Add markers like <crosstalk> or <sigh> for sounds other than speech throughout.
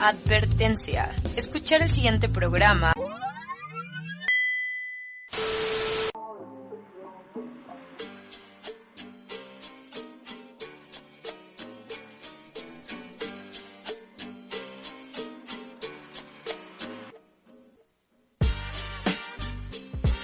Advertencia. Escuchar el siguiente programa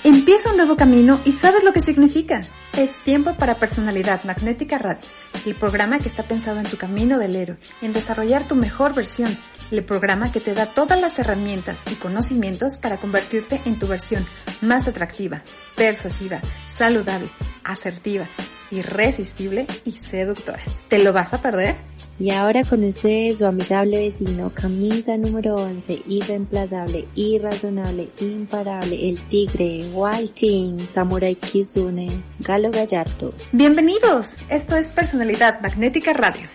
Empieza un nuevo camino y sabes lo que significa. Es tiempo para Personalidad Magnética Radio, el programa que está pensado en tu camino del héroe, en desarrollar tu mejor versión, el programa que te da todas las herramientas y conocimientos para convertirte en tu versión más atractiva, persuasiva, saludable, asertiva, irresistible y seductora. ¿Te lo vas a perder? Y ahora con ustedes su amigable vecino, camisa número 11, irreemplazable, irrazonable, imparable, el tigre, Wild Samurai Kizune, Galo Gallardo. Bienvenidos, esto es Personalidad Magnética Radio.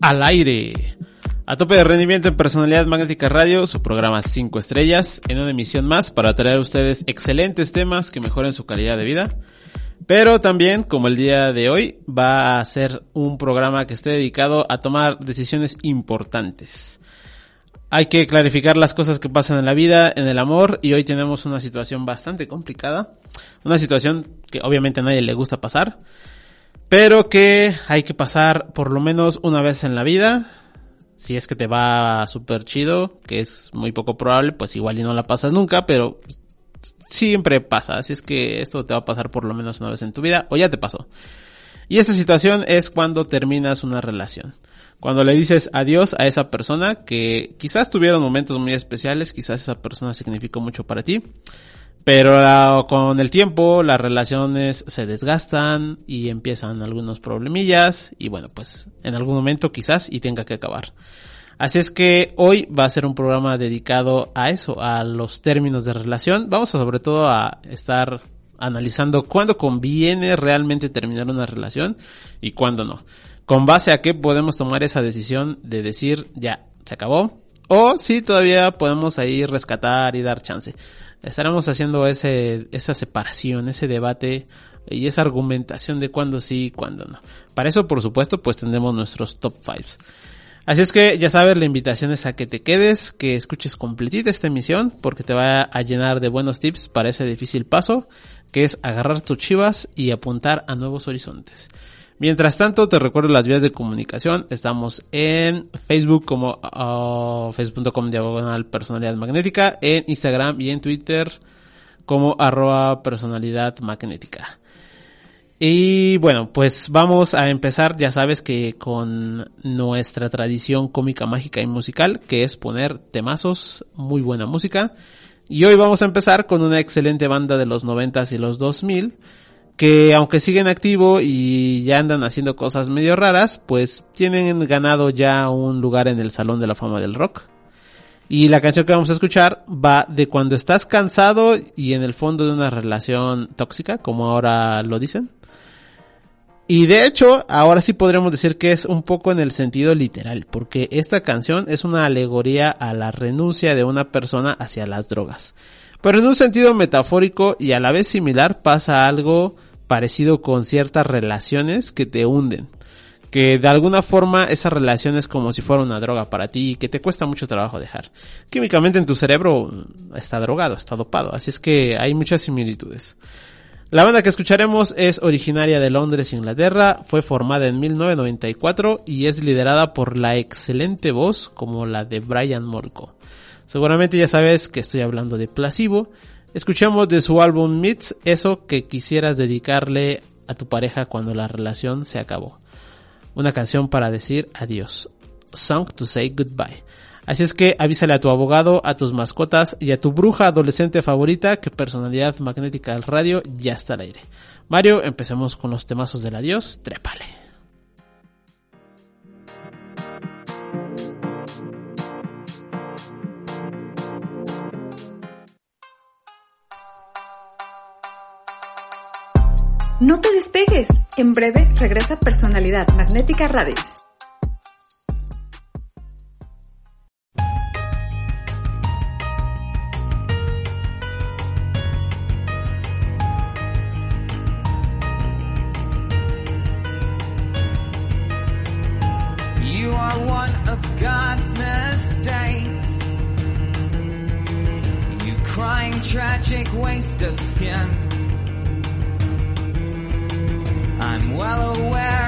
Al aire. A tope de rendimiento en Personalidad Magnética Radio, su programa 5 estrellas, en una emisión más para traer a ustedes excelentes temas que mejoren su calidad de vida. Pero también, como el día de hoy, va a ser un programa que esté dedicado a tomar decisiones importantes. Hay que clarificar las cosas que pasan en la vida, en el amor, y hoy tenemos una situación bastante complicada. Una situación que obviamente a nadie le gusta pasar pero que hay que pasar por lo menos una vez en la vida. Si es que te va súper chido, que es muy poco probable, pues igual y no la pasas nunca, pero siempre pasa. Así es que esto te va a pasar por lo menos una vez en tu vida, o ya te pasó. Y esta situación es cuando terminas una relación. Cuando le dices adiós a esa persona que quizás tuvieron momentos muy especiales, quizás esa persona significó mucho para ti, pero con el tiempo las relaciones se desgastan y empiezan algunos problemillas y bueno, pues en algún momento quizás y tenga que acabar. Así es que hoy va a ser un programa dedicado a eso, a los términos de relación. Vamos a sobre todo a estar analizando cuándo conviene realmente terminar una relación y cuándo no. Con base a qué podemos tomar esa decisión de decir ya, se acabó. O si todavía podemos ahí rescatar y dar chance estaremos haciendo ese, esa separación, ese debate y esa argumentación de cuándo sí y cuándo no. Para eso, por supuesto, pues tendremos nuestros top fives. Así es que ya sabes, la invitación es a que te quedes, que escuches completita esta emisión, porque te va a llenar de buenos tips para ese difícil paso, que es agarrar tus chivas y apuntar a nuevos horizontes. Mientras tanto, te recuerdo las vías de comunicación. Estamos en Facebook como uh, facebook.com diagonal personalidad magnética, en Instagram y en Twitter como arroba personalidad magnética. Y bueno, pues vamos a empezar, ya sabes que con nuestra tradición cómica, mágica y musical, que es poner temazos, muy buena música. Y hoy vamos a empezar con una excelente banda de los noventas y los 2000 que aunque siguen activo y ya andan haciendo cosas medio raras, pues tienen ganado ya un lugar en el Salón de la Fama del Rock. Y la canción que vamos a escuchar va de cuando estás cansado y en el fondo de una relación tóxica, como ahora lo dicen. Y de hecho, ahora sí podríamos decir que es un poco en el sentido literal, porque esta canción es una alegoría a la renuncia de una persona hacia las drogas. Pero en un sentido metafórico y a la vez similar pasa algo parecido con ciertas relaciones que te hunden. Que de alguna forma esa relación es como si fuera una droga para ti y que te cuesta mucho trabajo dejar. Químicamente en tu cerebro está drogado, está dopado, así es que hay muchas similitudes. La banda que escucharemos es originaria de Londres, Inglaterra, fue formada en 1994 y es liderada por la excelente voz como la de Brian Molko. Seguramente ya sabes que estoy hablando de Placebo Escuchamos de su álbum Meets eso que quisieras dedicarle a tu pareja cuando la relación se acabó. Una canción para decir adiós. Song to say goodbye. Así es que avísale a tu abogado, a tus mascotas y a tu bruja adolescente favorita que personalidad magnética del radio ya está al aire. Mario, empecemos con los temazos del adiós. Trépale. No te despegues. En breve regresa Personalidad Magnética Radio. tragic waste of skin. Well aware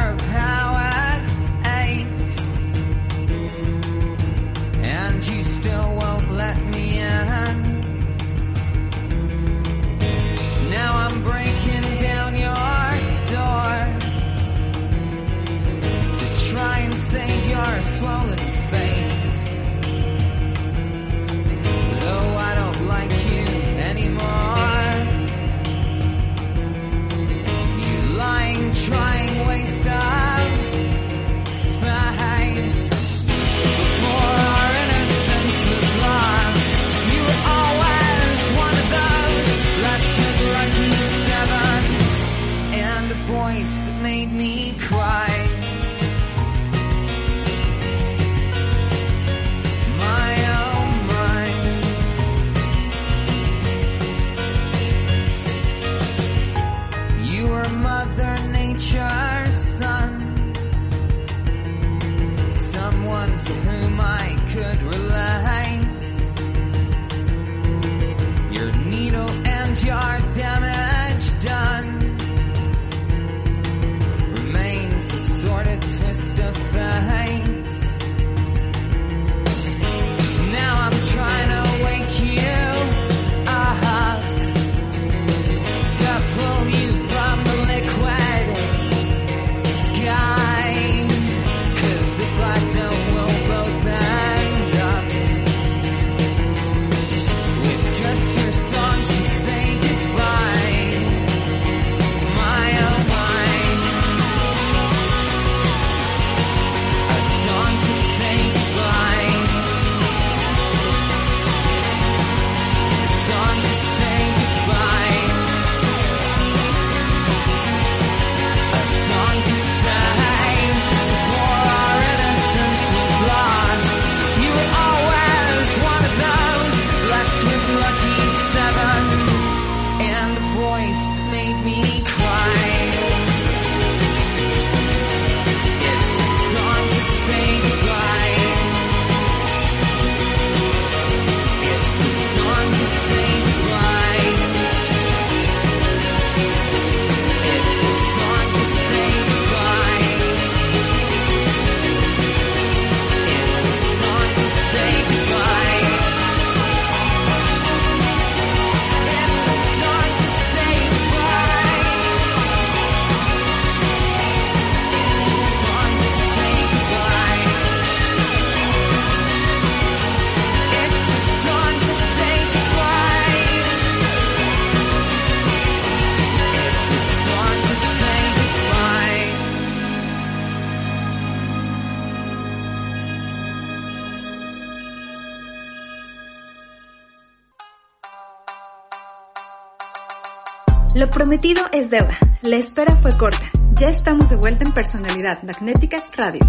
prometido es deuda. La espera fue corta. Ya estamos de vuelta en Personalidad Magnética Radio.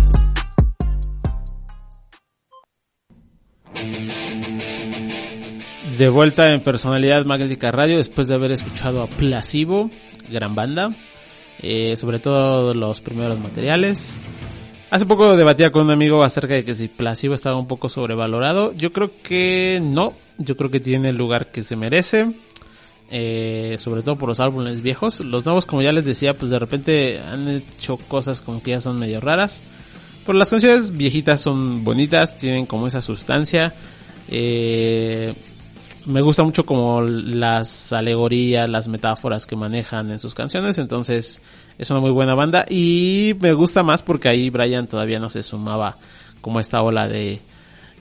De vuelta en Personalidad Magnética Radio después de haber escuchado a Placebo, gran banda, eh, sobre todo los primeros materiales. Hace poco debatía con un amigo acerca de que si Placebo estaba un poco sobrevalorado. Yo creo que no, yo creo que tiene el lugar que se merece. Eh, sobre todo por los álbumes viejos. Los nuevos, como ya les decía, pues de repente han hecho cosas como que ya son medio raras. Pero las canciones viejitas son bonitas, tienen como esa sustancia. Eh, me gusta mucho como las alegorías, las metáforas que manejan en sus canciones, entonces es una muy buena banda y me gusta más porque ahí Brian todavía no se sumaba como esta ola de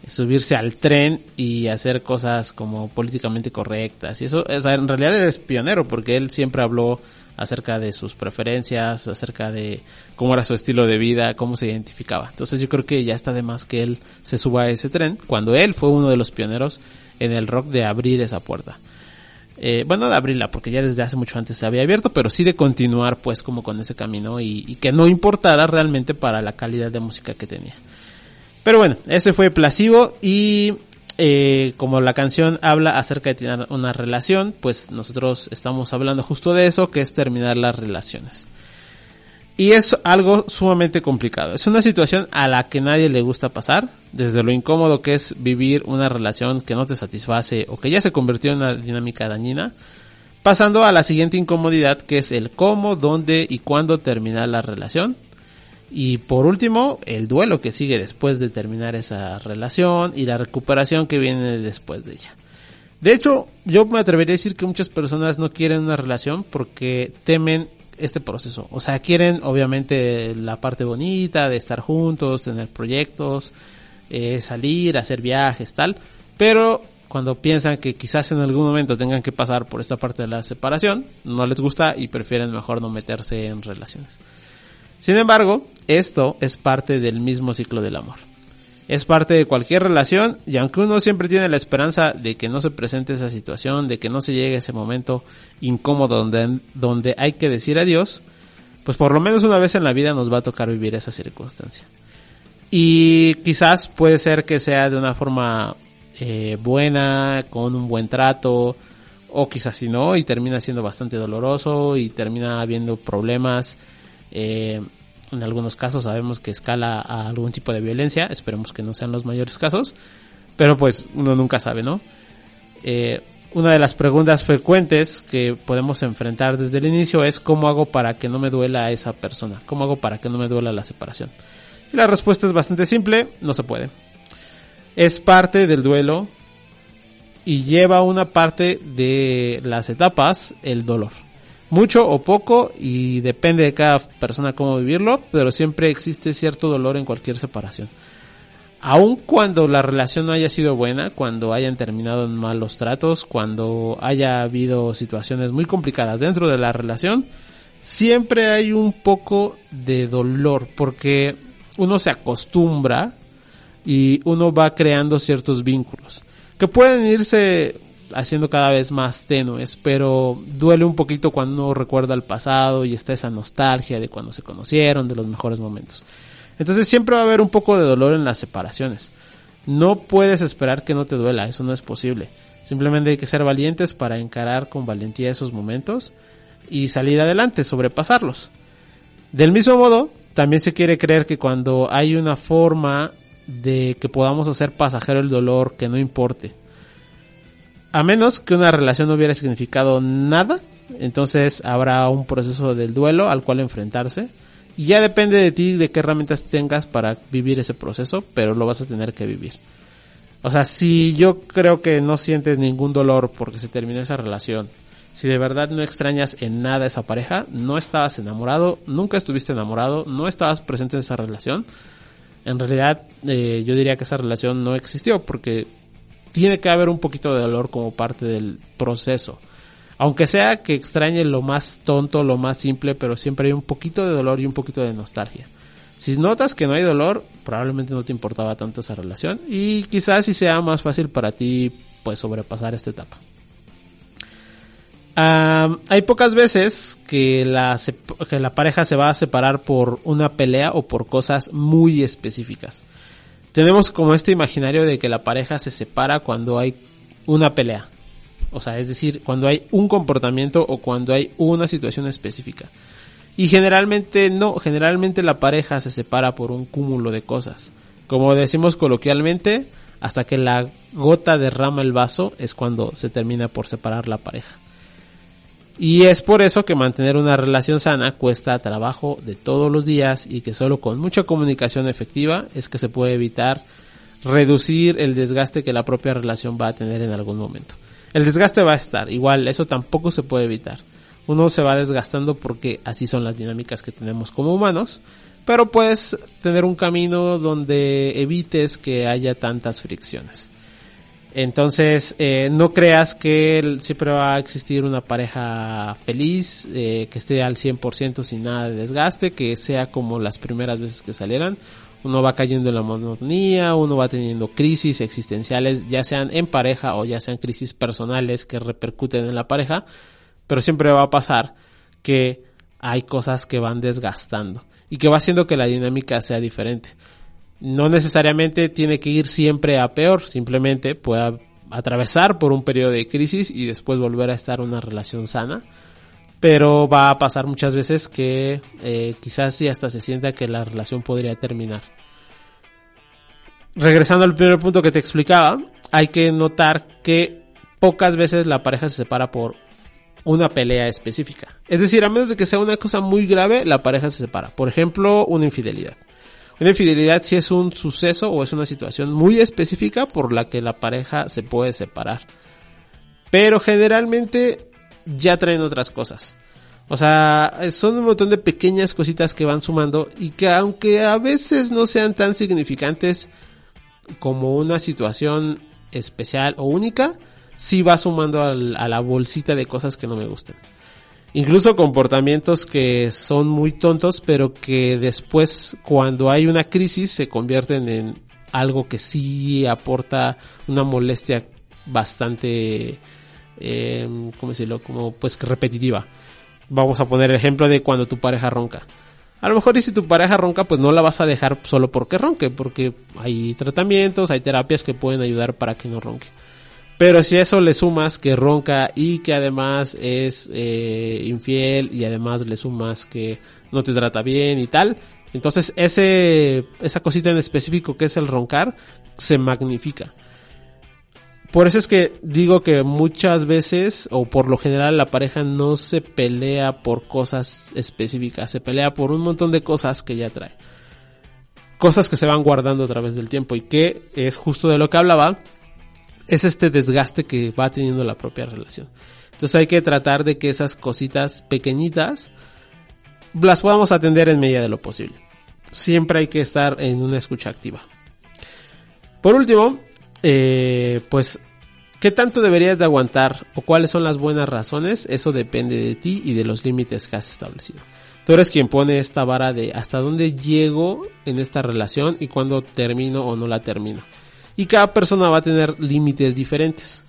subirse al tren y hacer cosas como políticamente correctas y eso, o sea, en realidad él es pionero porque él siempre habló acerca de sus preferencias, acerca de cómo era su estilo de vida, cómo se identificaba. Entonces yo creo que ya está de más que él se suba a ese tren cuando él fue uno de los pioneros en el rock de abrir esa puerta. Eh, bueno, de abrirla, porque ya desde hace mucho antes se había abierto, pero sí de continuar pues como con ese camino y, y que no importara realmente para la calidad de música que tenía. Pero bueno, ese fue Placebo y eh, como la canción habla acerca de tener una relación, pues nosotros estamos hablando justo de eso, que es terminar las relaciones. Y es algo sumamente complicado. Es una situación a la que nadie le gusta pasar, desde lo incómodo que es vivir una relación que no te satisface o que ya se convirtió en una dinámica dañina, pasando a la siguiente incomodidad que es el cómo, dónde y cuándo terminar la relación. Y por último, el duelo que sigue después de terminar esa relación y la recuperación que viene después de ella. De hecho, yo me atrevería a decir que muchas personas no quieren una relación porque temen este proceso. O sea, quieren obviamente la parte bonita de estar juntos, tener proyectos, eh, salir, hacer viajes, tal. Pero cuando piensan que quizás en algún momento tengan que pasar por esta parte de la separación, no les gusta y prefieren mejor no meterse en relaciones. Sin embargo, esto es parte del mismo ciclo del amor. Es parte de cualquier relación y aunque uno siempre tiene la esperanza de que no se presente esa situación, de que no se llegue ese momento incómodo donde, donde hay que decir adiós, pues por lo menos una vez en la vida nos va a tocar vivir esa circunstancia. Y quizás puede ser que sea de una forma eh, buena, con un buen trato, o quizás si no, y termina siendo bastante doloroso y termina habiendo problemas. Eh, en algunos casos sabemos que escala a algún tipo de violencia, esperemos que no sean los mayores casos, pero pues uno nunca sabe, ¿no? Eh, una de las preguntas frecuentes que podemos enfrentar desde el inicio es ¿cómo hago para que no me duela a esa persona? ¿Cómo hago para que no me duela la separación? Y la respuesta es bastante simple, no se puede. Es parte del duelo y lleva una parte de las etapas el dolor mucho o poco y depende de cada persona cómo vivirlo, pero siempre existe cierto dolor en cualquier separación. Aun cuando la relación no haya sido buena, cuando hayan terminado en malos tratos, cuando haya habido situaciones muy complicadas dentro de la relación, siempre hay un poco de dolor porque uno se acostumbra y uno va creando ciertos vínculos que pueden irse haciendo cada vez más tenues, pero duele un poquito cuando uno recuerda el pasado y está esa nostalgia de cuando se conocieron, de los mejores momentos. Entonces siempre va a haber un poco de dolor en las separaciones. No puedes esperar que no te duela, eso no es posible. Simplemente hay que ser valientes para encarar con valentía esos momentos y salir adelante, sobrepasarlos. Del mismo modo, también se quiere creer que cuando hay una forma de que podamos hacer pasajero el dolor que no importe, a menos que una relación no hubiera significado nada, entonces habrá un proceso del duelo al cual enfrentarse. Y ya depende de ti de qué herramientas tengas para vivir ese proceso, pero lo vas a tener que vivir. O sea, si yo creo que no sientes ningún dolor porque se terminó esa relación, si de verdad no extrañas en nada esa pareja, no estabas enamorado, nunca estuviste enamorado, no estabas presente en esa relación, en realidad eh, yo diría que esa relación no existió porque tiene que haber un poquito de dolor como parte del proceso. Aunque sea que extrañe lo más tonto, lo más simple, pero siempre hay un poquito de dolor y un poquito de nostalgia. Si notas que no hay dolor, probablemente no te importaba tanto esa relación y quizás si sea más fácil para ti pues sobrepasar esta etapa. hay pocas veces que la, que la pareja se va a separar por una pelea o por cosas muy específicas tenemos como este imaginario de que la pareja se separa cuando hay una pelea. O sea, es decir, cuando hay un comportamiento o cuando hay una situación específica. Y generalmente no, generalmente la pareja se separa por un cúmulo de cosas. Como decimos coloquialmente, hasta que la gota derrama el vaso es cuando se termina por separar la pareja. Y es por eso que mantener una relación sana cuesta trabajo de todos los días y que solo con mucha comunicación efectiva es que se puede evitar reducir el desgaste que la propia relación va a tener en algún momento. El desgaste va a estar, igual eso tampoco se puede evitar. Uno se va desgastando porque así son las dinámicas que tenemos como humanos, pero puedes tener un camino donde evites que haya tantas fricciones. Entonces, eh, no creas que siempre va a existir una pareja feliz, eh, que esté al 100% sin nada de desgaste, que sea como las primeras veces que salieran. Uno va cayendo en la monotonía, uno va teniendo crisis existenciales, ya sean en pareja o ya sean crisis personales que repercuten en la pareja, pero siempre va a pasar que hay cosas que van desgastando y que va haciendo que la dinámica sea diferente no necesariamente tiene que ir siempre a peor, simplemente puede atravesar por un periodo de crisis y después volver a estar una relación sana. pero va a pasar muchas veces que eh, quizás sí hasta se sienta que la relación podría terminar. Regresando al primer punto que te explicaba, hay que notar que pocas veces la pareja se separa por una pelea específica. Es decir, a menos de que sea una cosa muy grave, la pareja se separa. Por ejemplo, una infidelidad. Una infidelidad si es un suceso o es una situación muy específica por la que la pareja se puede separar. Pero generalmente ya traen otras cosas. O sea, son un montón de pequeñas cositas que van sumando y que aunque a veces no sean tan significantes como una situación especial o única, sí va sumando a la bolsita de cosas que no me gustan. Incluso comportamientos que son muy tontos, pero que después, cuando hay una crisis, se convierten en algo que sí aporta una molestia bastante, eh, ¿cómo decirlo? Como pues repetitiva. Vamos a poner el ejemplo de cuando tu pareja ronca. A lo mejor y si tu pareja ronca, pues no la vas a dejar solo porque ronque, porque hay tratamientos, hay terapias que pueden ayudar para que no ronque. Pero si eso le sumas que ronca y que además es eh, infiel y además le sumas que no te trata bien y tal, entonces ese esa cosita en específico que es el roncar se magnifica. Por eso es que digo que muchas veces o por lo general la pareja no se pelea por cosas específicas, se pelea por un montón de cosas que ya trae. Cosas que se van guardando a través del tiempo y que es justo de lo que hablaba, es este desgaste que va teniendo la propia relación. Entonces hay que tratar de que esas cositas pequeñitas las podamos atender en medida de lo posible. Siempre hay que estar en una escucha activa. Por último, eh, pues, ¿qué tanto deberías de aguantar o cuáles son las buenas razones? Eso depende de ti y de los límites que has establecido. Tú eres quien pone esta vara de hasta dónde llego en esta relación y cuándo termino o no la termino. Y cada persona va a tener límites diferentes.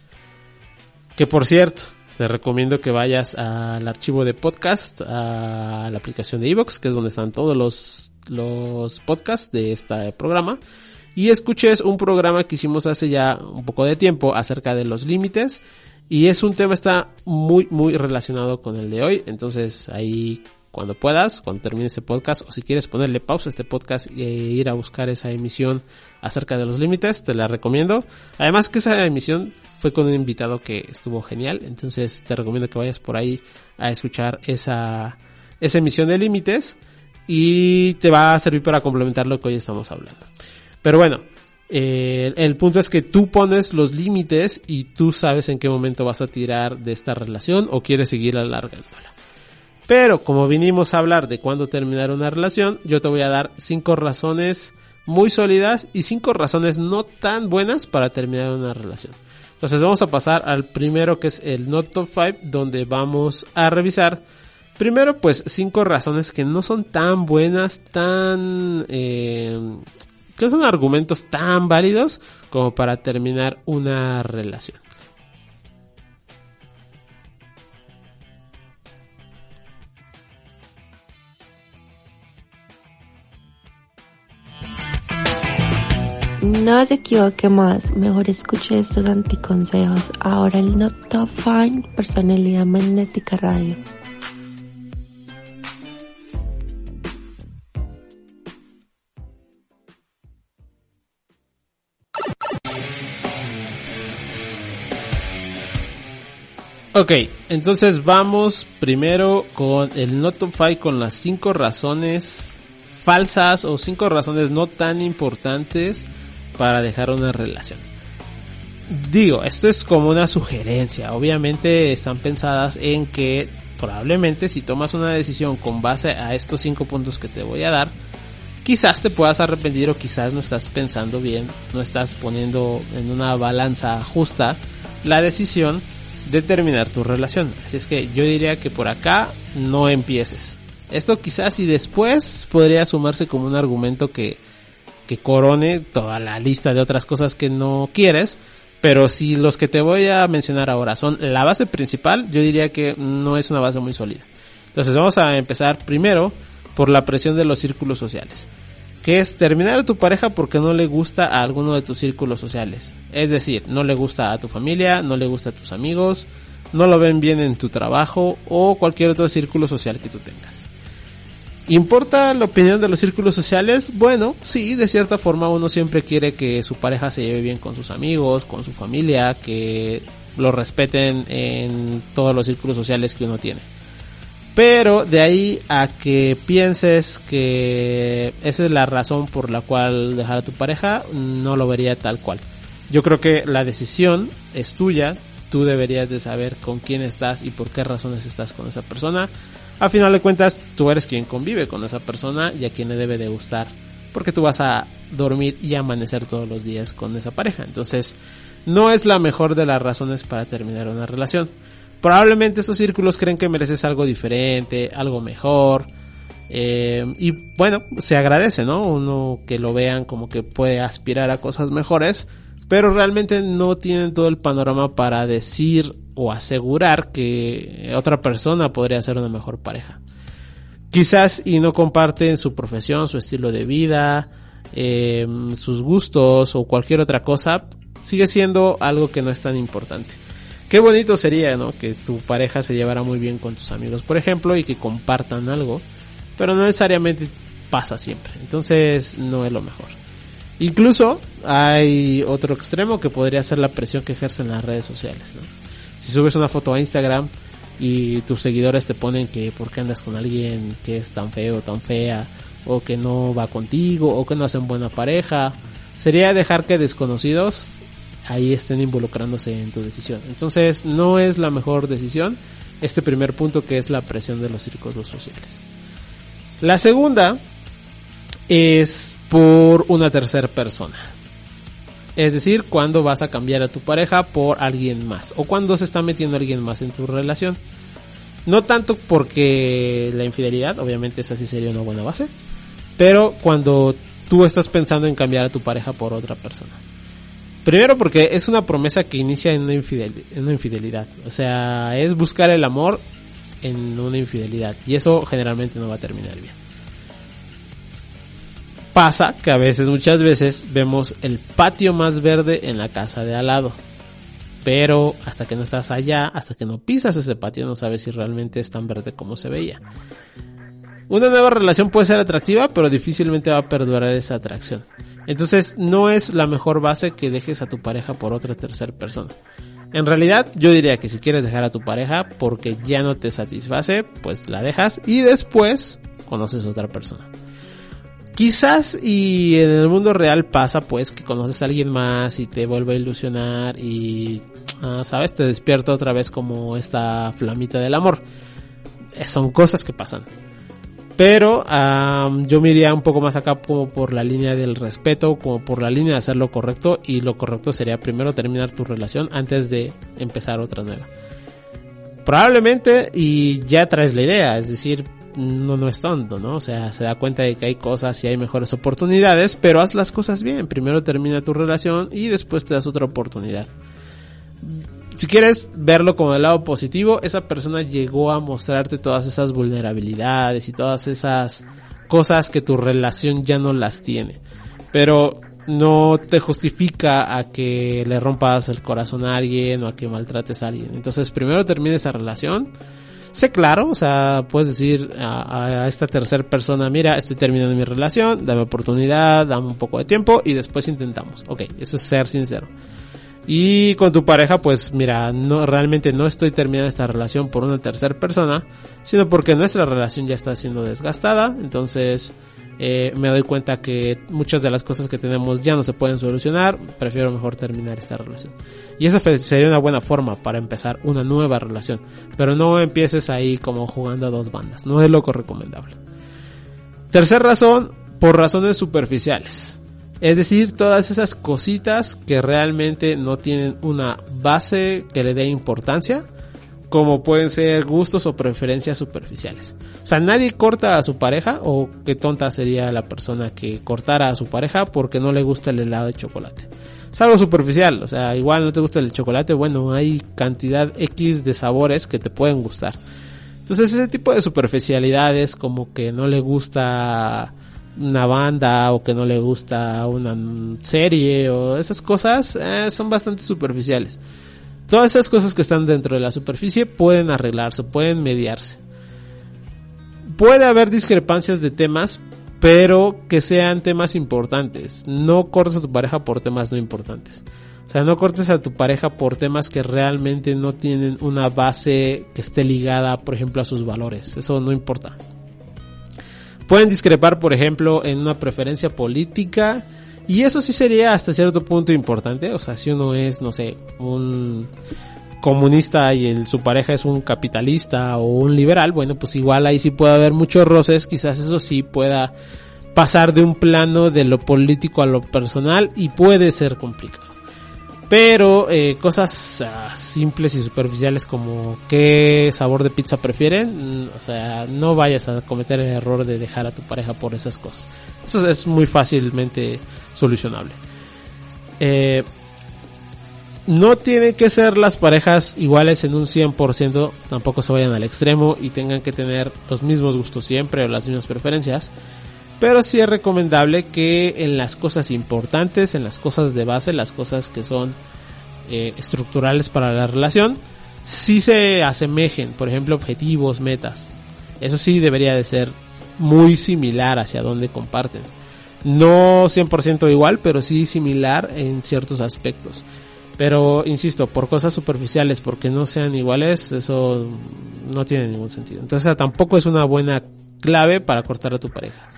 Que por cierto, te recomiendo que vayas al archivo de podcast, a la aplicación de iVoox, que es donde están todos los, los podcasts de este programa. Y escuches un programa que hicimos hace ya un poco de tiempo acerca de los límites. Y es un tema está muy, muy relacionado con el de hoy. Entonces ahí cuando puedas, cuando termine este podcast, o si quieres ponerle pausa a este podcast e ir a buscar esa emisión acerca de los límites, te la recomiendo. Además que esa emisión fue con un invitado que estuvo genial, entonces te recomiendo que vayas por ahí a escuchar esa, esa emisión de límites y te va a servir para complementar lo que hoy estamos hablando. Pero bueno, eh, el punto es que tú pones los límites y tú sabes en qué momento vas a tirar de esta relación o quieres seguir alargándola. Pero como vinimos a hablar de cuándo terminar una relación, yo te voy a dar cinco razones muy sólidas y cinco razones no tan buenas para terminar una relación. Entonces vamos a pasar al primero que es el Not Top 5 donde vamos a revisar primero pues cinco razones que no son tan buenas, tan... Eh, que son argumentos tan válidos como para terminar una relación. No se equivoque más, mejor escuche estos anticonsejos. Ahora el Not Top Fine, Personalidad Magnética Radio. Ok, entonces vamos primero con el Not Top 5 con las cinco razones falsas o cinco razones no tan importantes para dejar una relación. Digo, esto es como una sugerencia. Obviamente están pensadas en que probablemente si tomas una decisión con base a estos cinco puntos que te voy a dar, quizás te puedas arrepentir o quizás no estás pensando bien, no estás poniendo en una balanza justa la decisión de terminar tu relación. Así es que yo diría que por acá no empieces. Esto quizás y después podría sumarse como un argumento que, que corone toda la lista de otras cosas que no quieres. Pero si los que te voy a mencionar ahora son la base principal, yo diría que no es una base muy sólida. Entonces vamos a empezar primero por la presión de los círculos sociales. Que es terminar a tu pareja porque no le gusta a alguno de tus círculos sociales. Es decir, no le gusta a tu familia, no le gusta a tus amigos, no lo ven bien en tu trabajo o cualquier otro círculo social que tú tengas. ¿Importa la opinión de los círculos sociales? Bueno, sí, de cierta forma uno siempre quiere que su pareja se lleve bien con sus amigos, con su familia, que lo respeten en todos los círculos sociales que uno tiene. Pero de ahí a que pienses que esa es la razón por la cual dejar a tu pareja, no lo vería tal cual. Yo creo que la decisión es tuya, tú deberías de saber con quién estás y por qué razones estás con esa persona. A final de cuentas, tú eres quien convive con esa persona y a quien le debe de gustar, porque tú vas a dormir y amanecer todos los días con esa pareja. Entonces, no es la mejor de las razones para terminar una relación. Probablemente esos círculos creen que mereces algo diferente, algo mejor. Eh, y bueno, se agradece, ¿no? Uno que lo vean como que puede aspirar a cosas mejores, pero realmente no tienen todo el panorama para decir o asegurar que otra persona podría ser una mejor pareja. Quizás y no comparten su profesión, su estilo de vida, eh, sus gustos o cualquier otra cosa, sigue siendo algo que no es tan importante. Qué bonito sería, ¿no? Que tu pareja se llevara muy bien con tus amigos, por ejemplo, y que compartan algo, pero no necesariamente pasa siempre. Entonces, no es lo mejor. Incluso hay otro extremo que podría ser la presión que ejercen las redes sociales. Si subes una foto a Instagram y tus seguidores te ponen que por qué andas con alguien que es tan feo, tan fea, o que no va contigo, o que no hacen buena pareja, sería dejar que desconocidos ahí estén involucrándose en tu decisión. Entonces no es la mejor decisión este primer punto que es la presión de los círculos sociales. La segunda es por una tercera persona. Es decir, cuando vas a cambiar a tu pareja por alguien más o cuando se está metiendo alguien más en tu relación. No tanto porque la infidelidad, obviamente esa sí sería una buena base, pero cuando tú estás pensando en cambiar a tu pareja por otra persona. Primero porque es una promesa que inicia en una, en una infidelidad. O sea, es buscar el amor en una infidelidad. Y eso generalmente no va a terminar bien. Pasa que a veces, muchas veces, vemos el patio más verde en la casa de al lado. Pero hasta que no estás allá, hasta que no pisas ese patio, no sabes si realmente es tan verde como se veía. Una nueva relación puede ser atractiva, pero difícilmente va a perdurar esa atracción. Entonces no es la mejor base que dejes a tu pareja por otra tercera persona. En realidad yo diría que si quieres dejar a tu pareja porque ya no te satisface, pues la dejas y después conoces a otra persona. Quizás y en el mundo real pasa pues que conoces a alguien más y te vuelve a ilusionar y, ah, sabes, te despierta otra vez como esta flamita del amor. Eh, son cosas que pasan. Pero yo me iría un poco más acá como por la línea del respeto, como por la línea de hacer lo correcto. Y lo correcto sería primero terminar tu relación antes de empezar otra nueva. Probablemente y ya traes la idea, es decir, no, no es tonto, ¿no? O sea, se da cuenta de que hay cosas y hay mejores oportunidades, pero haz las cosas bien. Primero termina tu relación y después te das otra oportunidad si quieres verlo como el lado positivo, esa persona llegó a mostrarte todas esas vulnerabilidades y todas esas cosas que tu relación ya no las tiene. Pero no te justifica a que le rompas el corazón a alguien o a que maltrates a alguien. Entonces primero termina esa relación. Sé claro, o sea, puedes decir a, esta tercera persona, mira, estoy terminando mi relación, dame oportunidad, dame un poco de tiempo y después intentamos. Ok, eso es ser sincero. Y con tu pareja, pues mira, no, realmente no estoy terminando esta relación por una tercera persona, sino porque nuestra relación ya está siendo desgastada. Entonces, eh, me doy cuenta que muchas de las cosas que tenemos ya no se pueden solucionar. Prefiero mejor terminar esta relación. Y esa sería una buena forma para empezar una nueva relación. Pero no empieces ahí como jugando a dos bandas. No es lo recomendable. Tercera razón, por razones superficiales. Es decir, todas esas cositas que realmente no tienen una base que le dé importancia, como pueden ser gustos o preferencias superficiales. O sea, nadie corta a su pareja, o qué tonta sería la persona que cortara a su pareja porque no le gusta el helado de chocolate. Es algo superficial, o sea, igual no te gusta el chocolate, bueno, hay cantidad X de sabores que te pueden gustar. Entonces ese tipo de superficialidades como que no le gusta una banda o que no le gusta una serie o esas cosas eh, son bastante superficiales. Todas esas cosas que están dentro de la superficie pueden arreglarse, pueden mediarse. Puede haber discrepancias de temas, pero que sean temas importantes. No cortes a tu pareja por temas no importantes. O sea, no cortes a tu pareja por temas que realmente no tienen una base que esté ligada, por ejemplo, a sus valores. Eso no importa. Pueden discrepar, por ejemplo, en una preferencia política. Y eso sí sería hasta cierto punto importante. O sea, si uno es, no sé, un comunista y el, su pareja es un capitalista o un liberal, bueno, pues igual ahí sí puede haber muchos roces. Quizás eso sí pueda pasar de un plano de lo político a lo personal y puede ser complicado. Pero eh, cosas uh, simples y superficiales como qué sabor de pizza prefieren, mm, o sea, no vayas a cometer el error de dejar a tu pareja por esas cosas. Eso es muy fácilmente solucionable. Eh, no tienen que ser las parejas iguales en un 100%, tampoco se vayan al extremo y tengan que tener los mismos gustos siempre o las mismas preferencias. Pero sí es recomendable que en las cosas importantes, en las cosas de base, las cosas que son eh, estructurales para la relación, sí se asemejen, por ejemplo, objetivos, metas. Eso sí debería de ser muy similar hacia donde comparten. No 100% igual, pero sí similar en ciertos aspectos. Pero, insisto, por cosas superficiales, porque no sean iguales, eso no tiene ningún sentido. Entonces tampoco es una buena clave para cortar a tu pareja.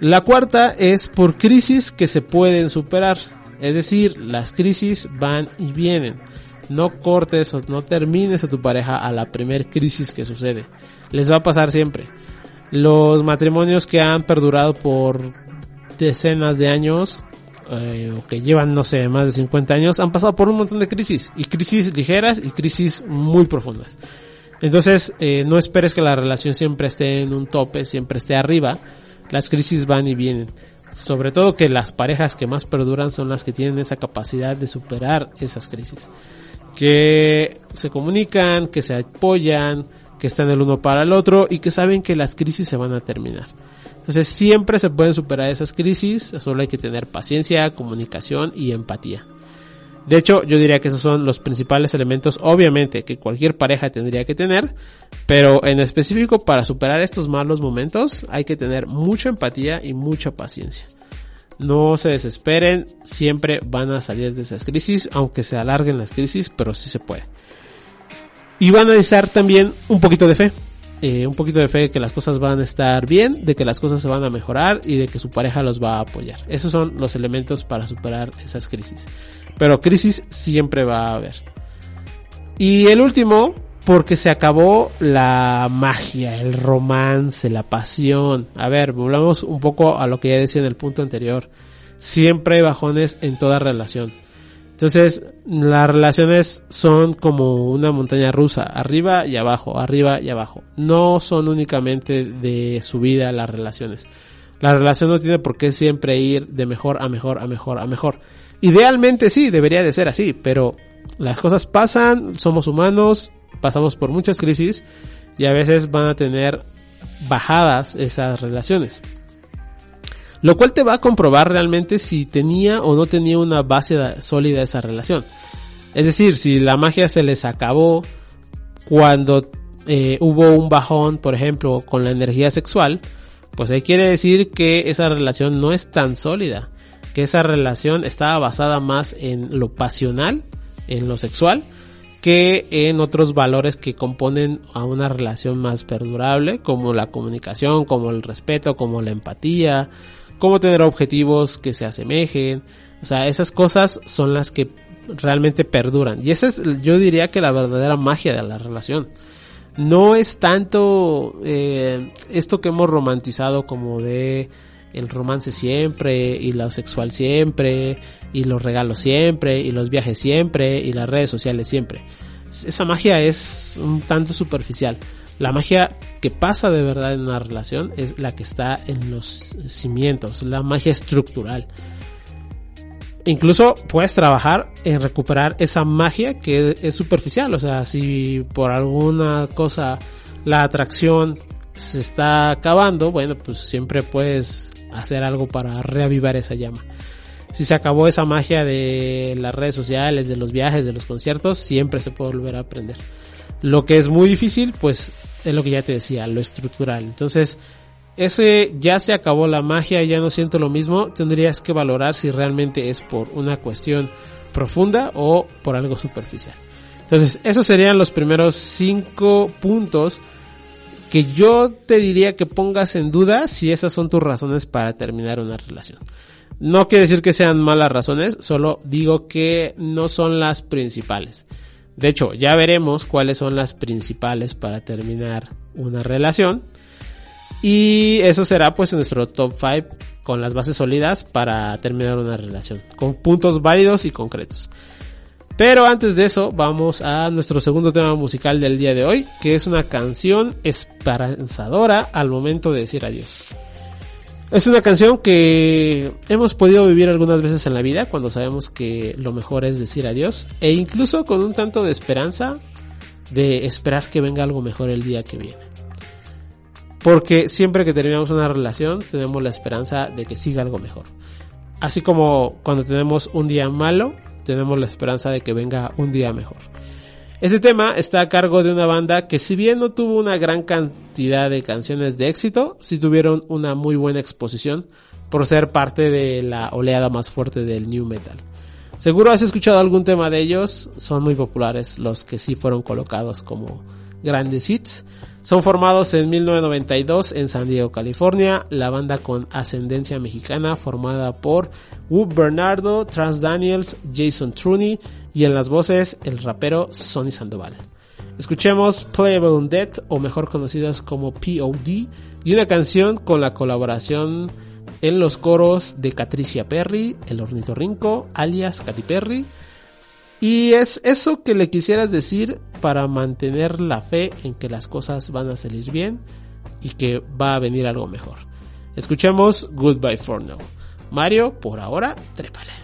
La cuarta es por crisis que se pueden superar. Es decir, las crisis van y vienen. No cortes o no termines a tu pareja a la primer crisis que sucede. Les va a pasar siempre. Los matrimonios que han perdurado por decenas de años, eh, o que llevan, no sé, más de 50 años, han pasado por un montón de crisis. Y crisis ligeras y crisis muy profundas. Entonces, eh, no esperes que la relación siempre esté en un tope, siempre esté arriba las crisis van y vienen. Sobre todo que las parejas que más perduran son las que tienen esa capacidad de superar esas crisis. Que se comunican, que se apoyan, que están el uno para el otro y que saben que las crisis se van a terminar. Entonces siempre se pueden superar esas crisis, solo hay que tener paciencia, comunicación y empatía. De hecho, yo diría que esos son los principales elementos, obviamente, que cualquier pareja tendría que tener, pero en específico para superar estos malos momentos hay que tener mucha empatía y mucha paciencia. No se desesperen, siempre van a salir de esas crisis, aunque se alarguen las crisis, pero sí se puede. Y van a necesitar también un poquito de fe. Eh, un poquito de fe de que las cosas van a estar bien, de que las cosas se van a mejorar y de que su pareja los va a apoyar. Esos son los elementos para superar esas crisis. Pero crisis siempre va a haber. Y el último, porque se acabó la magia, el romance, la pasión. A ver, volvamos un poco a lo que ya decía en el punto anterior. Siempre hay bajones en toda relación. Entonces, las relaciones son como una montaña rusa, arriba y abajo, arriba y abajo. No son únicamente de subida las relaciones. La relación no tiene por qué siempre ir de mejor a mejor a mejor a mejor. Idealmente sí, debería de ser así, pero las cosas pasan, somos humanos, pasamos por muchas crisis y a veces van a tener bajadas esas relaciones. Lo cual te va a comprobar realmente si tenía o no tenía una base sólida esa relación. Es decir, si la magia se les acabó cuando eh, hubo un bajón, por ejemplo, con la energía sexual, pues ahí quiere decir que esa relación no es tan sólida, que esa relación estaba basada más en lo pasional, en lo sexual, que en otros valores que componen a una relación más perdurable, como la comunicación, como el respeto, como la empatía, cómo tener objetivos que se asemejen. O sea, esas cosas son las que realmente perduran. Y esa es, yo diría que la verdadera magia de la relación. No es tanto eh, esto que hemos romantizado como de el romance siempre y lo sexual siempre y los regalos siempre y los viajes siempre y las redes sociales siempre. Esa magia es un tanto superficial. La magia que pasa de verdad en una relación es la que está en los cimientos, la magia estructural. Incluso puedes trabajar en recuperar esa magia que es superficial, o sea, si por alguna cosa la atracción se está acabando, bueno, pues siempre puedes hacer algo para reavivar esa llama. Si se acabó esa magia de las redes sociales, de los viajes, de los conciertos, siempre se puede volver a aprender. Lo que es muy difícil, pues es lo que ya te decía, lo estructural. Entonces, ese ya se acabó la magia, ya no siento lo mismo, tendrías que valorar si realmente es por una cuestión profunda o por algo superficial. Entonces, esos serían los primeros cinco puntos que yo te diría que pongas en duda si esas son tus razones para terminar una relación. No quiere decir que sean malas razones, solo digo que no son las principales. De hecho, ya veremos cuáles son las principales para terminar una relación. Y eso será pues nuestro top 5 con las bases sólidas para terminar una relación, con puntos válidos y concretos. Pero antes de eso, vamos a nuestro segundo tema musical del día de hoy, que es una canción esperanzadora al momento de decir adiós. Es una canción que hemos podido vivir algunas veces en la vida cuando sabemos que lo mejor es decir adiós e incluso con un tanto de esperanza de esperar que venga algo mejor el día que viene. Porque siempre que terminamos una relación tenemos la esperanza de que siga algo mejor. Así como cuando tenemos un día malo, tenemos la esperanza de que venga un día mejor. Este tema está a cargo de una banda que si bien no tuvo una gran cantidad de canciones de éxito, sí tuvieron una muy buena exposición por ser parte de la oleada más fuerte del new metal. Seguro has escuchado algún tema de ellos, son muy populares los que sí fueron colocados como grandes hits. Son formados en 1992 en San Diego, California, la banda con ascendencia mexicana formada por Whoop Bernardo, Trans Daniels, Jason Trunney y en las voces el rapero Sonny Sandoval. Escuchemos Playable Undead o mejor conocidas como POD y una canción con la colaboración en los coros de Catricia Perry, el ornitorrinco, alias Katy Perry, y es eso que le quisieras decir para mantener la fe en que las cosas van a salir bien y que va a venir algo mejor. Escuchemos Goodbye for Now. Mario, por ahora, trépale.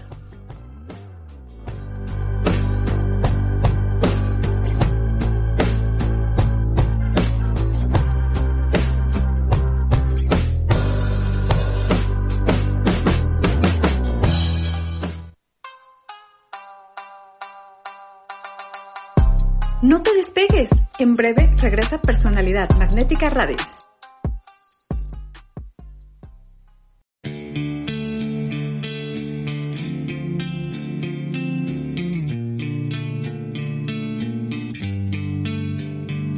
Breve regresa Personalidad Magnética Radio.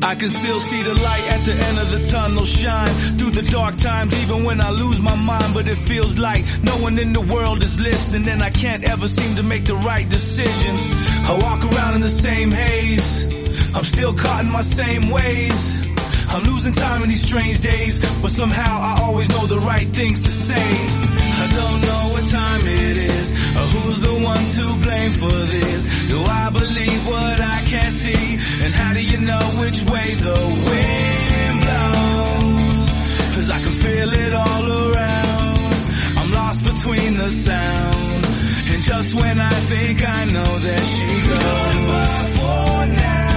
I can still see the light at the end of the tunnel shine through the dark times even when I lose my mind but it feels like no one in the world is listening and I can't ever seem to make the right decisions I walk around in the same haze I'm still caught in my same ways I'm losing time in these strange days but somehow I always know the right things to say I don't know what time it is or who's the one to blame for this do I believe what I can't see and how do you know which way the wind blows? Cause I can feel it all around. I'm lost between the sound. And just when I think I know that she goes. Goodbye for now.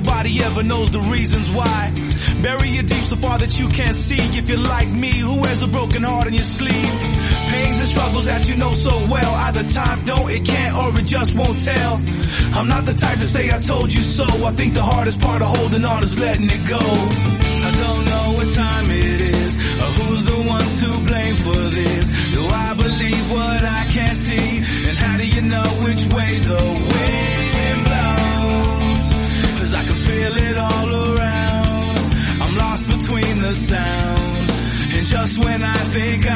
Nobody ever knows the reasons why? Bury it deep so far that you can't see. If you're like me, who wears a broken heart in your sleeve? Pains and struggles that you know so well. Either time don't, it can't, or it just won't tell. I'm not the type to say I told you so. I think the hardest part of holding on is letting it go. I don't know what time it is, or who's the one to blame for this. Do I believe what I can't see? And how do you know which way the just when I think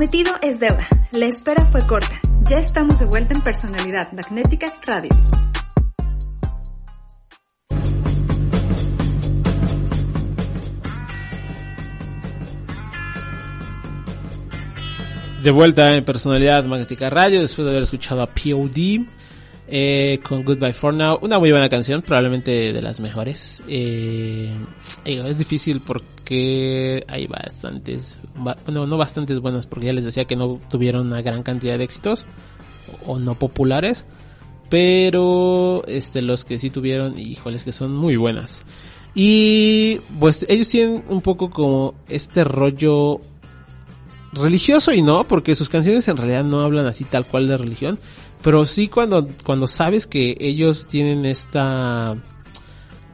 prometido es deuda. La espera fue corta. Ya estamos de vuelta en Personalidad Magnética Radio. De vuelta en Personalidad Magnética Radio, después de haber escuchado a POD eh, con Goodbye For Now. Una muy buena canción, probablemente de las mejores. Eh, es difícil porque hay bastantes, ba- bueno, no bastantes buenas, porque ya les decía que no tuvieron una gran cantidad de éxitos o no populares. Pero este, los que sí tuvieron, híjoles, que son muy buenas. Y pues ellos tienen un poco como este rollo religioso y no, porque sus canciones en realidad no hablan así tal cual de religión, pero sí cuando, cuando sabes que ellos tienen esta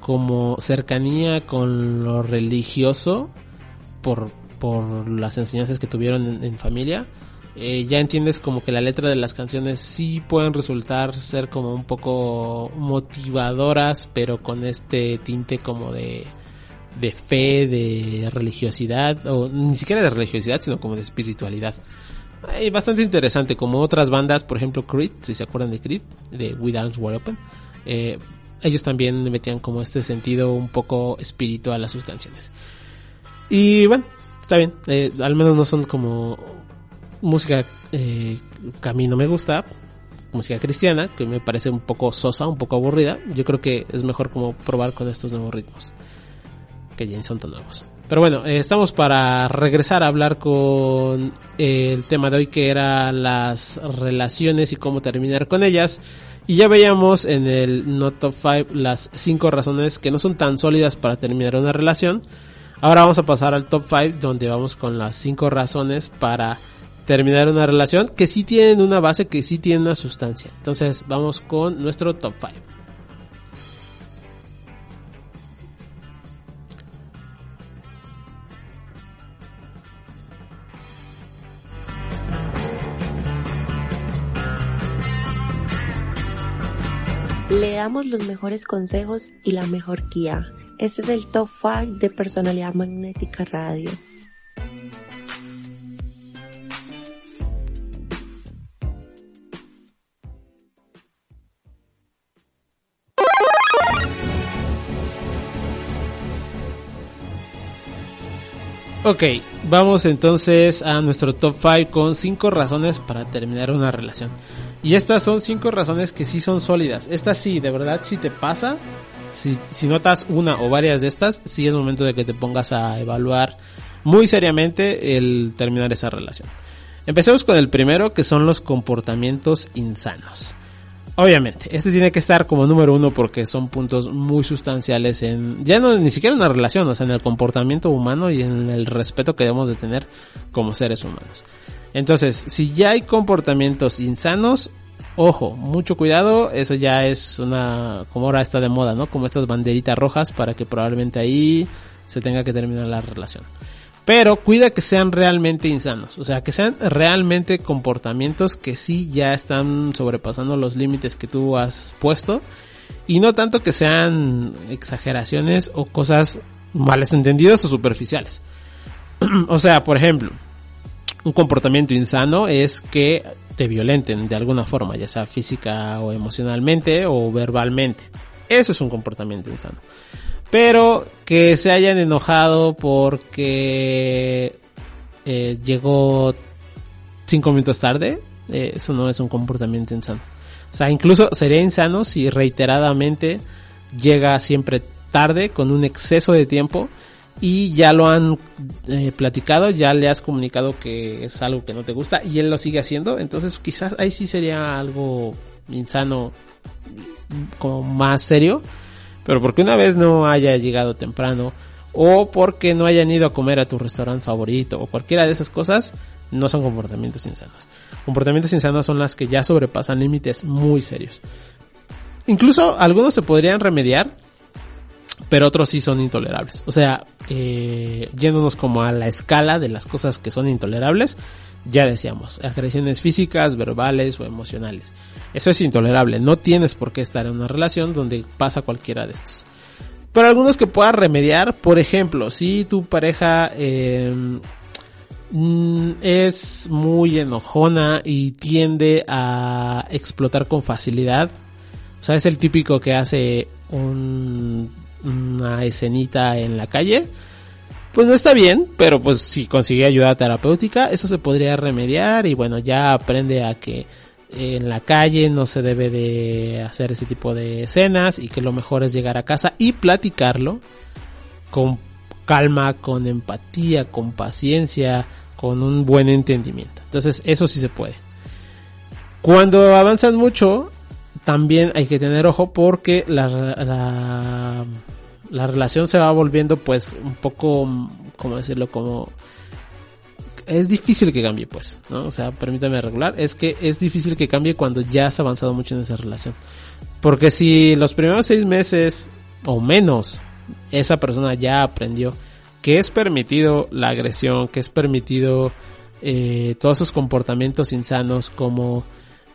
como cercanía con lo religioso por, por las enseñanzas que tuvieron en, familia, eh, ya entiendes como que la letra de las canciones sí pueden resultar ser como un poco motivadoras, pero con este tinte como de, de fe, de religiosidad, o ni siquiera de religiosidad, sino como de espiritualidad. Eh, bastante interesante, como otras bandas, por ejemplo Creed, si se acuerdan de Creed, de With Arms Wide Open, eh, ellos también metían como este sentido un poco espiritual a sus canciones. Y bueno, está bien, eh, al menos no son como música eh, que a mí no me gusta, música cristiana, que me parece un poco sosa, un poco aburrida. Yo creo que es mejor como probar con estos nuevos ritmos, que ya son tan nuevos. Pero bueno, eh, estamos para regresar a hablar con eh, el tema de hoy que era las relaciones y cómo terminar con ellas. Y ya veíamos en el No Top 5 las 5 razones que no son tan sólidas para terminar una relación. Ahora vamos a pasar al top 5 donde vamos con las 5 razones para terminar una relación que sí tienen una base, que sí tienen una sustancia. Entonces vamos con nuestro top 5. Le damos los mejores consejos y la mejor guía. Este es el top 5 de Personalidad Magnética Radio. Ok, vamos entonces a nuestro top 5 con 5 razones para terminar una relación. Y estas son 5 razones que sí son sólidas. Estas sí, de verdad, si te pasa, si, si notas una o varias de estas, sí es momento de que te pongas a evaluar muy seriamente el terminar esa relación. Empecemos con el primero, que son los comportamientos insanos. obviamente, este tiene que estar como número uno porque son puntos muy sustanciales en, ya no ni siquiera en una relación, o sea, en el comportamiento humano y en el respeto que debemos de tener como seres humanos. Entonces, si ya hay comportamientos insanos, ojo, mucho cuidado, eso ya es una, como ahora está de moda, ¿no? Como estas banderitas rojas para que probablemente ahí se tenga que terminar la relación. Pero cuida que sean realmente insanos, o sea, que sean realmente comportamientos que sí ya están sobrepasando los límites que tú has puesto y no tanto que sean exageraciones o cosas males entendidas o superficiales. <clears throat> o sea, por ejemplo, un comportamiento insano es que te violenten de alguna forma, ya sea física o emocionalmente o verbalmente. Eso es un comportamiento insano. Pero que se hayan enojado porque eh, llegó cinco minutos tarde, eh, eso no es un comportamiento insano. O sea, incluso sería insano si reiteradamente llega siempre tarde con un exceso de tiempo y ya lo han eh, platicado, ya le has comunicado que es algo que no te gusta y él lo sigue haciendo, entonces quizás ahí sí sería algo insano como más serio, pero porque una vez no haya llegado temprano o porque no hayan ido a comer a tu restaurante favorito o cualquiera de esas cosas, no son comportamientos insanos. Comportamientos insanos son las que ya sobrepasan límites muy serios. Incluso algunos se podrían remediar, pero otros sí son intolerables. O sea, eh, yéndonos como a la escala de las cosas que son intolerables, ya decíamos, agresiones físicas, verbales o emocionales. Eso es intolerable, no tienes por qué estar en una relación donde pasa cualquiera de estos. Pero algunos que puedas remediar, por ejemplo, si tu pareja eh, mm, es muy enojona y tiende a explotar con facilidad, o sea, es el típico que hace un, una escenita en la calle, pues no está bien, pero pues si consigue ayuda terapéutica, eso se podría remediar y bueno, ya aprende a que en la calle no se debe de hacer ese tipo de escenas y que lo mejor es llegar a casa y platicarlo con calma, con empatía, con paciencia, con un buen entendimiento. Entonces, eso sí se puede. Cuando avanzan mucho, también hay que tener ojo porque la, la, la relación se va volviendo pues un poco, ¿cómo decirlo? Como es difícil que cambie, pues, ¿no? O sea, permítame regular, es que es difícil que cambie cuando ya has avanzado mucho en esa relación. Porque si los primeros seis meses o menos, esa persona ya aprendió que es permitido la agresión, que es permitido eh, todos esos comportamientos insanos como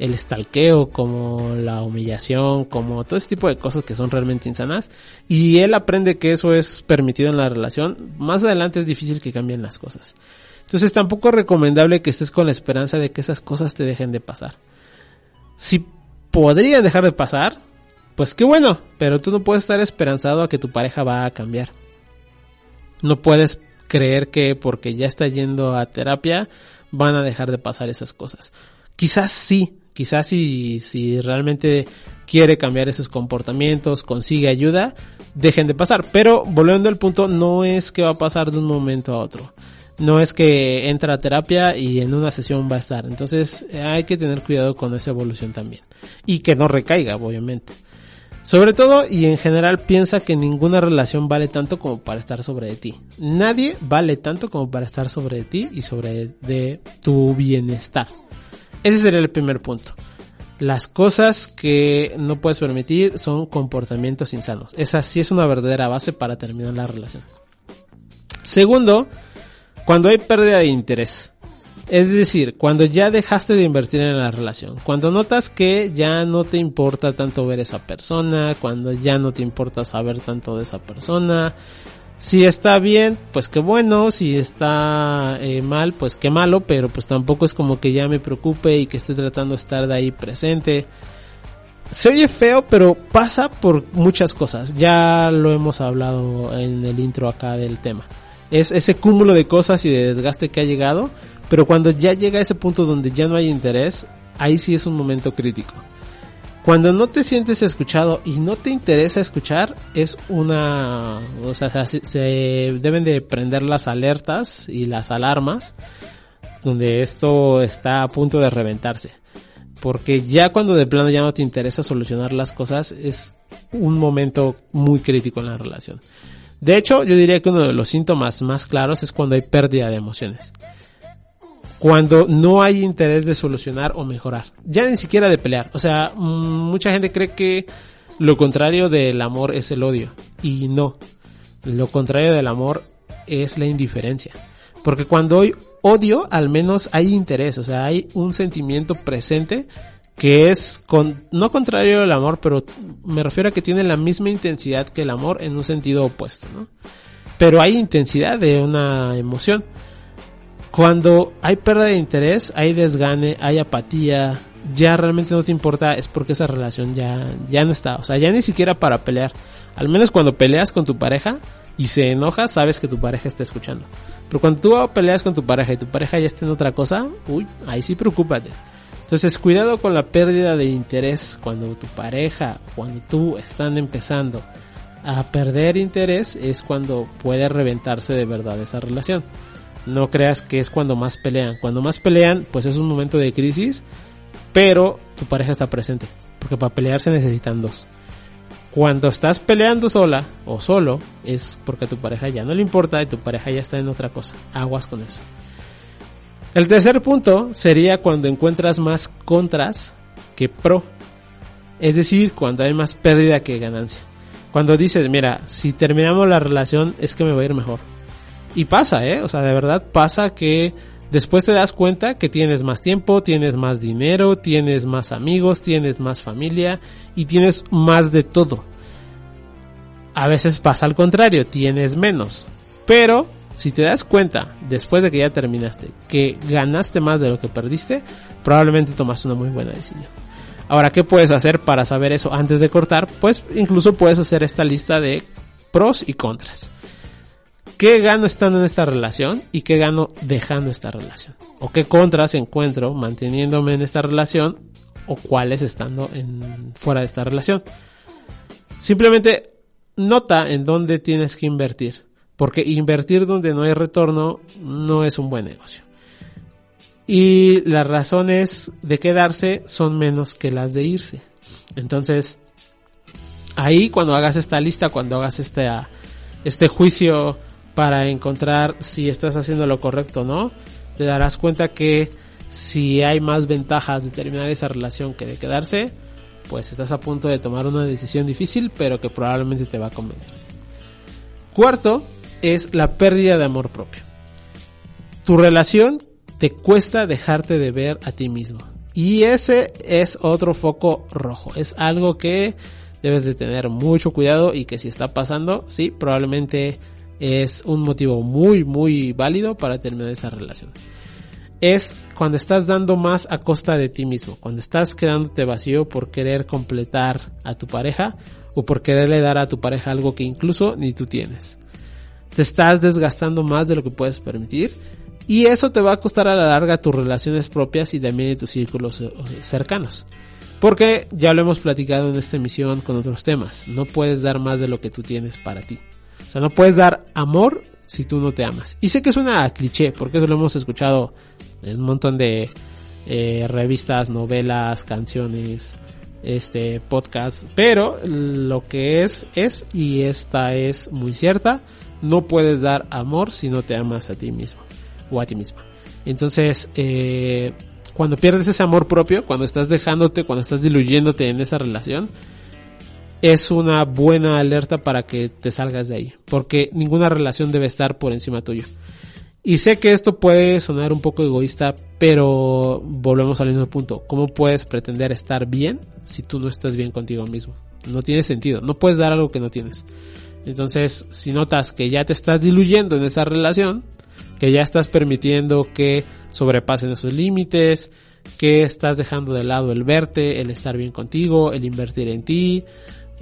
el estalqueo, como la humillación, como todo ese tipo de cosas que son realmente insanas, y él aprende que eso es permitido en la relación, más adelante es difícil que cambien las cosas. Entonces tampoco es recomendable que estés con la esperanza de que esas cosas te dejen de pasar. Si podrían dejar de pasar, pues qué bueno, pero tú no puedes estar esperanzado a que tu pareja va a cambiar. No puedes creer que porque ya está yendo a terapia van a dejar de pasar esas cosas. Quizás sí, quizás si, si realmente quiere cambiar esos comportamientos, consigue ayuda, dejen de pasar. Pero volviendo al punto, no es que va a pasar de un momento a otro no es que entra a terapia y en una sesión va a estar. Entonces hay que tener cuidado con esa evolución también. Y que no recaiga, obviamente. Sobre todo y en general piensa que ninguna relación vale tanto como para estar sobre de ti. Nadie vale tanto como para estar sobre de ti y sobre de tu bienestar. Ese sería el primer punto. Las cosas que no puedes permitir son comportamientos insanos. Esa sí es una verdadera base para terminar la relación. Segundo, cuando hay pérdida de interés. Es decir, cuando ya dejaste de invertir en la relación, cuando notas que ya no te importa tanto ver esa persona, cuando ya no te importa saber tanto de esa persona, si está bien, pues qué bueno, si está eh, mal, pues qué malo, pero pues tampoco es como que ya me preocupe y que esté tratando de estar de ahí presente. Se oye feo, pero pasa por muchas cosas. Ya lo hemos hablado en el intro acá del tema es ese cúmulo de cosas y de desgaste que ha llegado, pero cuando ya llega a ese punto donde ya no hay interés, ahí sí es un momento crítico. Cuando no te sientes escuchado y no te interesa escuchar, es una, o sea, se, se deben de prender las alertas y las alarmas, donde esto está a punto de reventarse. Porque ya cuando de plano ya no te interesa solucionar las cosas, es un momento muy crítico en la relación. De hecho, yo diría que uno de los síntomas más claros es cuando hay pérdida de emociones. Cuando no hay interés de solucionar o mejorar. Ya ni siquiera de pelear. O sea, mm, mucha gente cree que lo contrario del amor es el odio. Y no. Lo contrario del amor es la indiferencia. Porque cuando hay odio, al menos hay interés. O sea, hay un sentimiento presente que es con, no contrario al amor, pero me refiero a que tiene la misma intensidad que el amor en un sentido opuesto, ¿no? Pero hay intensidad de una emoción. Cuando hay pérdida de interés, hay desgane, hay apatía, ya realmente no te importa, es porque esa relación ya, ya no está. O sea, ya ni siquiera para pelear. Al menos cuando peleas con tu pareja y se enoja, sabes que tu pareja está escuchando. Pero cuando tú peleas con tu pareja y tu pareja ya está en otra cosa, uy, ahí sí preocúpate. Entonces, cuidado con la pérdida de interés cuando tu pareja, cuando tú están empezando a perder interés, es cuando puede reventarse de verdad esa relación. No creas que es cuando más pelean. Cuando más pelean, pues es un momento de crisis, pero tu pareja está presente. Porque para pelear se necesitan dos. Cuando estás peleando sola o solo, es porque a tu pareja ya no le importa y tu pareja ya está en otra cosa. Aguas con eso. El tercer punto sería cuando encuentras más contras que pro. Es decir, cuando hay más pérdida que ganancia. Cuando dices, mira, si terminamos la relación es que me va a ir mejor. Y pasa, ¿eh? O sea, de verdad pasa que después te das cuenta que tienes más tiempo, tienes más dinero, tienes más amigos, tienes más familia y tienes más de todo. A veces pasa al contrario, tienes menos. Pero si te das cuenta, después de que ya terminaste, que ganaste más de lo que perdiste, probablemente tomaste una muy buena decisión. Ahora, ¿qué puedes hacer para saber eso antes de cortar? Pues incluso puedes hacer esta lista de pros y contras. ¿Qué gano estando en esta relación y qué gano dejando esta relación? ¿O qué contras encuentro manteniéndome en esta relación o cuáles estando fuera de esta relación? Simplemente nota en dónde tienes que invertir porque invertir donde no hay retorno no es un buen negocio. Y las razones de quedarse son menos que las de irse. Entonces, ahí cuando hagas esta lista, cuando hagas este, este juicio para encontrar si estás haciendo lo correcto o no, te darás cuenta que si hay más ventajas de terminar esa relación que de quedarse, pues estás a punto de tomar una decisión difícil, pero que probablemente te va a convenir. Cuarto, es la pérdida de amor propio. Tu relación te cuesta dejarte de ver a ti mismo. Y ese es otro foco rojo. Es algo que debes de tener mucho cuidado y que si está pasando, sí, probablemente es un motivo muy, muy válido para terminar esa relación. Es cuando estás dando más a costa de ti mismo, cuando estás quedándote vacío por querer completar a tu pareja o por quererle dar a tu pareja algo que incluso ni tú tienes te estás desgastando más de lo que puedes permitir y eso te va a costar a la larga tus relaciones propias y también tus círculos eh, cercanos. Porque ya lo hemos platicado en esta emisión con otros temas. No puedes dar más de lo que tú tienes para ti. O sea, no puedes dar amor si tú no te amas. Y sé que es una cliché, porque eso lo hemos escuchado en un montón de eh, revistas, novelas, canciones, este podcast. Pero lo que es, es, y esta es muy cierta no puedes dar amor si no te amas a ti mismo o a ti misma. Entonces, eh, cuando pierdes ese amor propio, cuando estás dejándote, cuando estás diluyéndote en esa relación, es una buena alerta para que te salgas de ahí, porque ninguna relación debe estar por encima tuyo. Y sé que esto puede sonar un poco egoísta, pero volvemos al mismo punto. ¿Cómo puedes pretender estar bien si tú no estás bien contigo mismo? No tiene sentido. No puedes dar algo que no tienes. Entonces, si notas que ya te estás diluyendo en esa relación, que ya estás permitiendo que sobrepasen esos límites, que estás dejando de lado el verte, el estar bien contigo, el invertir en ti,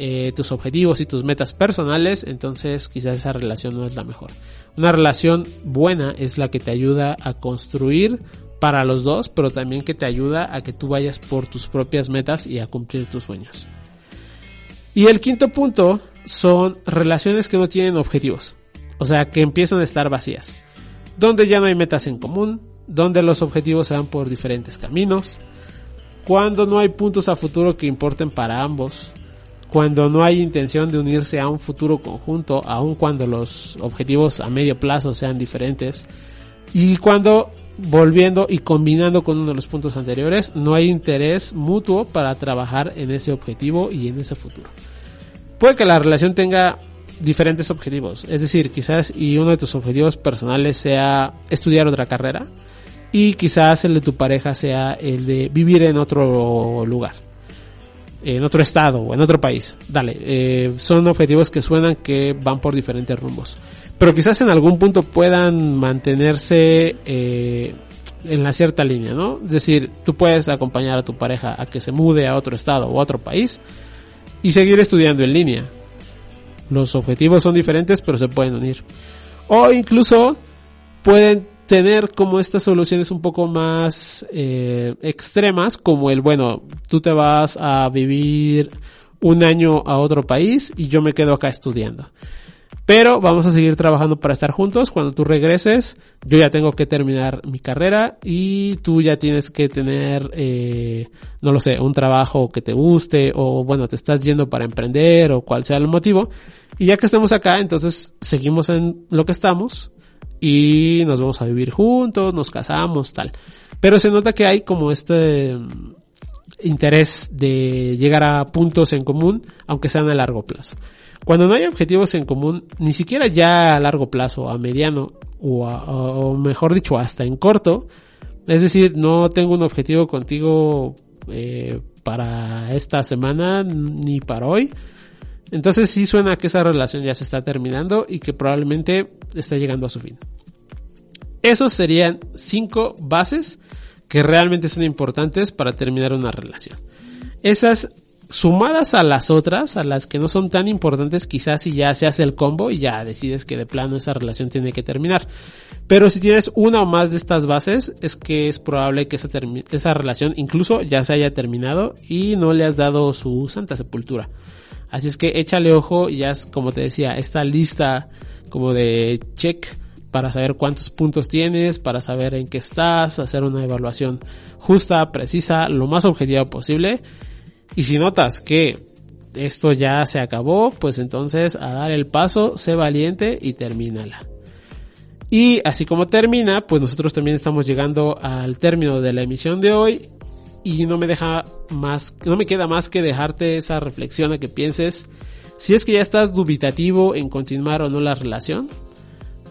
eh, tus objetivos y tus metas personales, entonces quizás esa relación no es la mejor. Una relación buena es la que te ayuda a construir para los dos, pero también que te ayuda a que tú vayas por tus propias metas y a cumplir tus sueños. Y el quinto punto son relaciones que no tienen objetivos. O sea, que empiezan a estar vacías. Donde ya no hay metas en común, donde los objetivos se van por diferentes caminos. cuando no hay puntos a futuro que importen para ambos, cuando no hay intención de unirse a un futuro conjunto, aun cuando los objetivos a medio plazo sean diferentes, y cuando volviendo y combinando con uno de los puntos anteriores, no hay interés mutuo para trabajar en ese objetivo y en ese futuro. Puede que la relación tenga diferentes objetivos, es decir, quizás y uno de tus objetivos personales sea estudiar otra carrera y quizás el de tu pareja sea el de vivir en otro lugar, en otro estado o en otro país. Dale, eh, son objetivos que suenan que van por diferentes rumbos pero quizás en algún punto puedan mantenerse eh, en la cierta línea, ¿no? Es decir, tú puedes acompañar a tu pareja a que se mude a otro estado o a otro país y seguir estudiando en línea. Los objetivos son diferentes, pero se pueden unir. O incluso pueden tener como estas soluciones un poco más eh, extremas, como el, bueno, tú te vas a vivir un año a otro país y yo me quedo acá estudiando. Pero vamos a seguir trabajando para estar juntos. Cuando tú regreses, yo ya tengo que terminar mi carrera y tú ya tienes que tener, eh, no lo sé, un trabajo que te guste o bueno, te estás yendo para emprender o cual sea el motivo. Y ya que estamos acá, entonces seguimos en lo que estamos y nos vamos a vivir juntos, nos casamos, tal. Pero se nota que hay como este mm, interés de llegar a puntos en común, aunque sean a largo plazo. Cuando no hay objetivos en común, ni siquiera ya a largo plazo, a mediano, o, a- mejor dicho, hasta en corto, es decir, no tengo un objetivo contigo eh, para esta semana ni para hoy. Entonces sí suena que esa relación ya se está terminando y que probablemente está llegando a su fin. Esos serían cinco bases que realmente son importantes para terminar una relación. Esas sumadas a las otras, a las que no son tan importantes, quizás si ya se hace el combo y ya decides que de plano esa relación tiene que terminar. Pero si tienes una o más de estas bases, es que es probable que esa, esa relación incluso ya se haya terminado y no le has dado su santa sepultura. Así es que échale ojo y haz, como te decía, esta lista como de check para saber cuántos puntos tienes, para saber en qué estás, hacer una evaluación justa, precisa, lo más objetiva posible. Y si notas que esto ya se acabó, pues entonces a dar el paso, sé valiente y termínala. Y así como termina, pues nosotros también estamos llegando al término de la emisión de hoy y no me deja más, no me queda más que dejarte esa reflexión a que pienses si es que ya estás dubitativo en continuar o no la relación,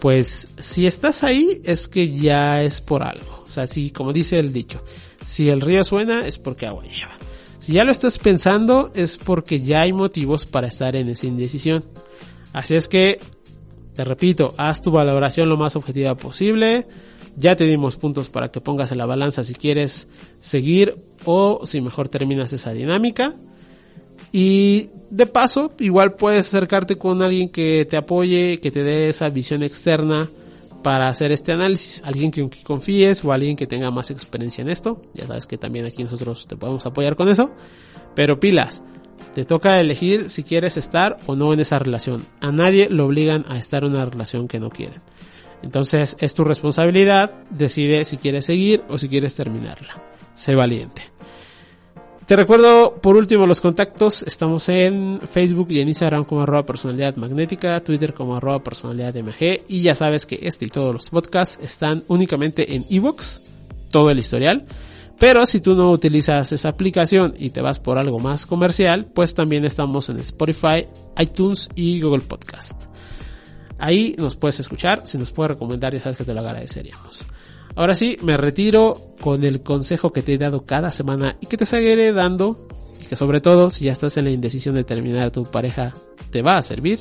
pues si estás ahí es que ya es por algo. O sea, si como dice el dicho, si el río suena es porque agua lleva. Si ya lo estás pensando es porque ya hay motivos para estar en esa indecisión. Así es que, te repito, haz tu valoración lo más objetiva posible. Ya te dimos puntos para que pongas en la balanza si quieres seguir o si mejor terminas esa dinámica. Y de paso, igual puedes acercarte con alguien que te apoye, que te dé esa visión externa para hacer este análisis. Alguien que confíes o alguien que tenga más experiencia en esto. Ya sabes que también aquí nosotros te podemos apoyar con eso. Pero pilas, te toca elegir si quieres estar o no en esa relación. A nadie lo obligan a estar en una relación que no quieren. Entonces es tu responsabilidad, decide si quieres seguir o si quieres terminarla. Sé valiente. Te recuerdo por último los contactos. Estamos en Facebook y en Instagram como arroba personalidad magnética, Twitter como arroba personalidad MG y ya sabes que este y todos los podcasts están únicamente en iVoox, todo el historial. Pero si tú no utilizas esa aplicación y te vas por algo más comercial, pues también estamos en Spotify, iTunes y Google Podcast. Ahí nos puedes escuchar, si nos puedes recomendar ya sabes que te lo agradeceríamos. Ahora sí, me retiro con el consejo que te he dado cada semana y que te seguiré dando y que sobre todo si ya estás en la indecisión de terminar tu pareja te va a servir.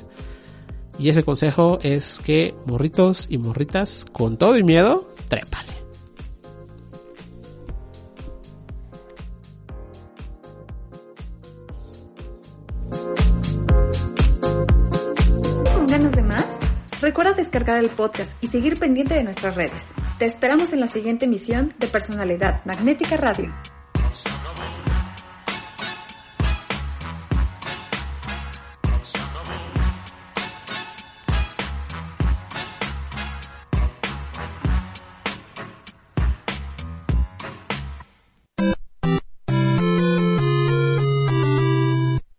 Y ese consejo es que morritos y morritas con todo y miedo, trépale. Recuerda descargar el podcast y seguir pendiente de nuestras redes. Te esperamos en la siguiente emisión de Personalidad Magnética Radio.